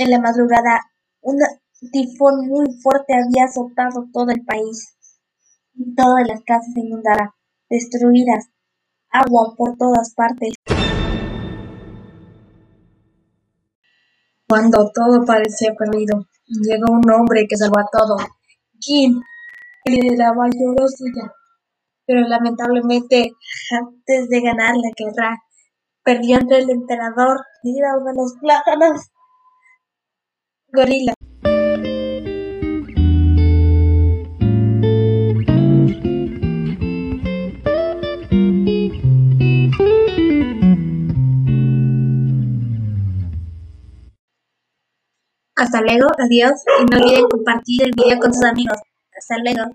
En la madrugada, un tifón muy fuerte había azotado todo el país, y todas las casas se destruidas, agua por todas partes. Cuando todo parecía perdido, llegó un hombre que salvó a todo, Jin, el lloró suya. Pero lamentablemente, antes de ganar la guerra, perdió ante el emperador líder de los plátanos, Gorila. Hasta luego, adiós y no olviden compartir el video con sus amigos. Hasta luego.